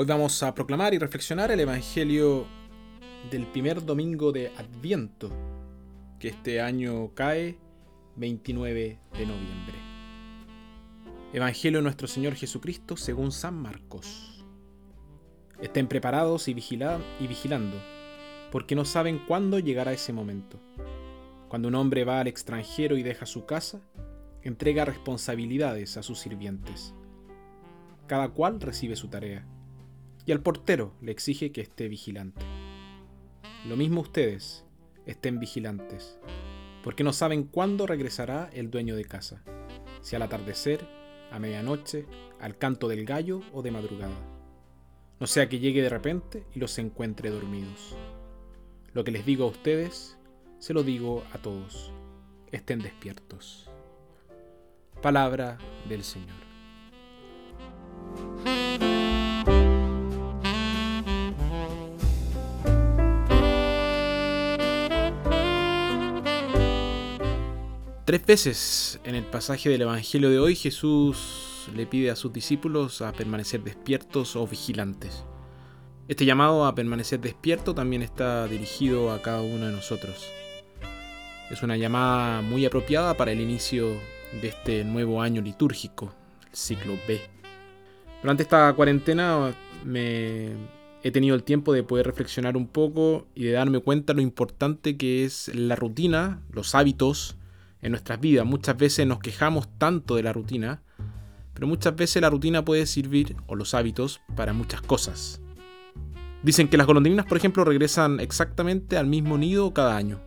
Hoy vamos a proclamar y reflexionar el Evangelio del primer domingo de Adviento, que este año cae 29 de noviembre. Evangelio de nuestro Señor Jesucristo según San Marcos. Estén preparados y, y vigilando, porque no saben cuándo llegará ese momento. Cuando un hombre va al extranjero y deja su casa, entrega responsabilidades a sus sirvientes. Cada cual recibe su tarea y al portero le exige que esté vigilante. Lo mismo ustedes, estén vigilantes, porque no saben cuándo regresará el dueño de casa, si al atardecer, a medianoche, al canto del gallo o de madrugada. No sea que llegue de repente y los encuentre dormidos. Lo que les digo a ustedes, se lo digo a todos. Estén despiertos. Palabra del Señor. Tres veces en el pasaje del Evangelio de hoy Jesús le pide a sus discípulos a permanecer despiertos o vigilantes. Este llamado a permanecer despierto también está dirigido a cada uno de nosotros. Es una llamada muy apropiada para el inicio de este nuevo año litúrgico, el ciclo B. Durante esta cuarentena me he tenido el tiempo de poder reflexionar un poco y de darme cuenta lo importante que es la rutina, los hábitos, en nuestras vidas. Muchas veces nos quejamos tanto de la rutina, pero muchas veces la rutina puede servir, o los hábitos, para muchas cosas. Dicen que las golondrinas, por ejemplo, regresan exactamente al mismo nido cada año.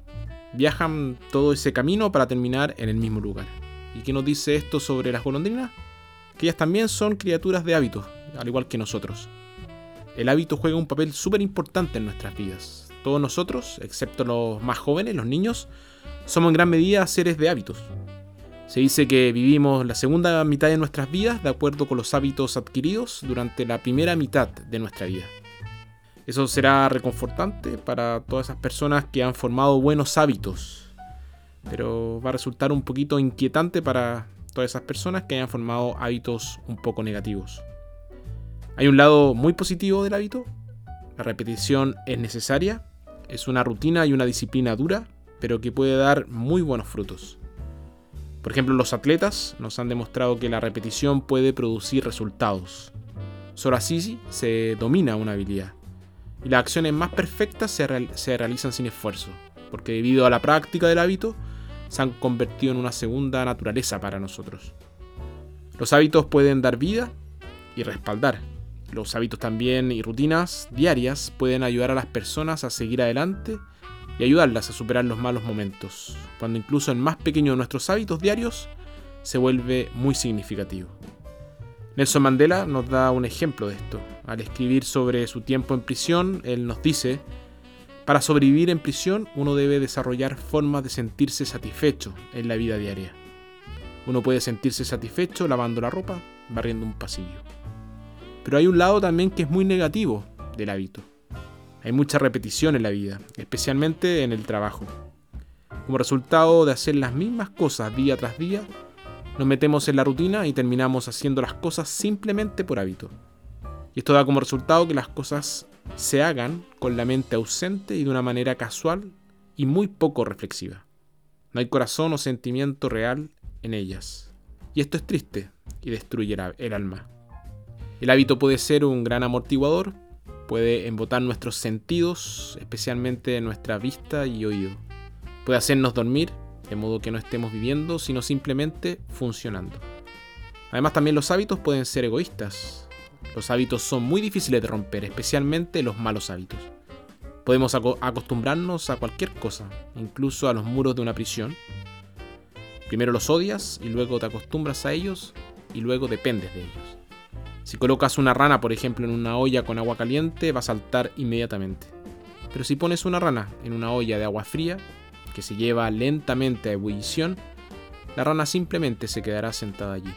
Viajan todo ese camino para terminar en el mismo lugar. ¿Y qué nos dice esto sobre las golondrinas? Que ellas también son criaturas de hábitos, al igual que nosotros. El hábito juega un papel súper importante en nuestras vidas. Todos nosotros, excepto los más jóvenes, los niños, somos en gran medida seres de hábitos. Se dice que vivimos la segunda mitad de nuestras vidas de acuerdo con los hábitos adquiridos durante la primera mitad de nuestra vida. Eso será reconfortante para todas esas personas que han formado buenos hábitos, pero va a resultar un poquito inquietante para todas esas personas que hayan formado hábitos un poco negativos. Hay un lado muy positivo del hábito. La repetición es necesaria, es una rutina y una disciplina dura pero que puede dar muy buenos frutos. Por ejemplo, los atletas nos han demostrado que la repetición puede producir resultados. Solo así se domina una habilidad. Y las acciones más perfectas se, realizan sin esfuerzo, porque debido a la práctica del hábito, se han convertido en una segunda naturaleza para nosotros. Los hábitos pueden dar vida y respaldar. Los hábitos también y rutinas diarias pueden ayudar a las personas a seguir adelante y ayudarlas a superar los malos momentos, cuando incluso el más pequeño de nuestros hábitos diarios se vuelve muy significativo. Nelson Mandela nos da un ejemplo de esto. Al escribir sobre su tiempo en prisión, él nos dice, para sobrevivir en prisión uno debe desarrollar formas de sentirse satisfecho en la vida diaria. Uno puede sentirse satisfecho lavando la ropa, barriendo un pasillo. Pero hay un lado también que es muy negativo del hábito. Hay mucha repetición en la vida, especialmente en el trabajo. Como resultado de hacer las mismas cosas día tras día, nos metemos en la rutina y terminamos haciendo las cosas simplemente por hábito. Y esto da como resultado que las cosas se hagan con la mente ausente y de una manera casual y muy poco reflexiva. No hay corazón o sentimiento real en ellas. Y esto es triste y destruye el alma. El hábito puede ser un gran amortiguador, puede embotar nuestros sentidos, especialmente nuestra vista y oído. Puede hacernos dormir, de modo que no estemos viviendo, sino simplemente funcionando. Además también los hábitos pueden ser egoístas. Los hábitos son muy difíciles de romper, especialmente los malos hábitos. Podemos acostumbrarnos a cualquier cosa, incluso a los muros de una prisión. Primero los odias y luego te acostumbras a ellos y luego dependes de ellos. Si colocas una rana, por ejemplo, en una olla con agua caliente, va a saltar inmediatamente. Pero si pones una rana en una olla de agua fría, que se lleva lentamente a ebullición, la rana simplemente se quedará sentada allí.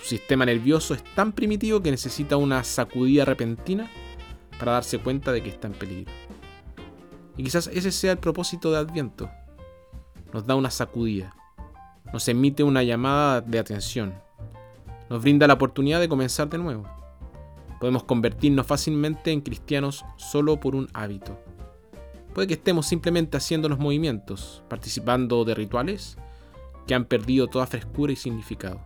Su sistema nervioso es tan primitivo que necesita una sacudida repentina para darse cuenta de que está en peligro. Y quizás ese sea el propósito de Adviento. Nos da una sacudida, nos emite una llamada de atención, nos brinda la oportunidad de comenzar de nuevo. Podemos convertirnos fácilmente en cristianos solo por un hábito. Puede que estemos simplemente haciendo los movimientos, participando de rituales que han perdido toda frescura y significado.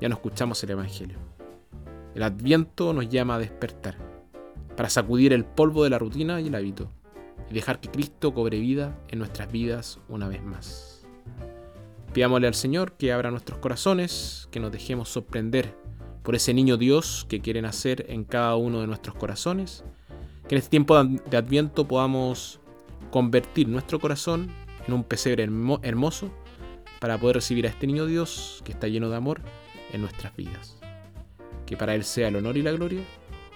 Ya no escuchamos el Evangelio. El adviento nos llama a despertar, para sacudir el polvo de la rutina y el hábito, y dejar que Cristo cobre vida en nuestras vidas una vez más. Pidámosle al Señor que abra nuestros corazones, que nos dejemos sorprender por ese niño Dios que quiere nacer en cada uno de nuestros corazones, que en este tiempo de Adviento podamos convertir nuestro corazón en un pesebre hermoso para poder recibir a este niño Dios que está lleno de amor en nuestras vidas. Que para Él sea el honor y la gloria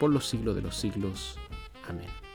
por los siglos de los siglos. Amén.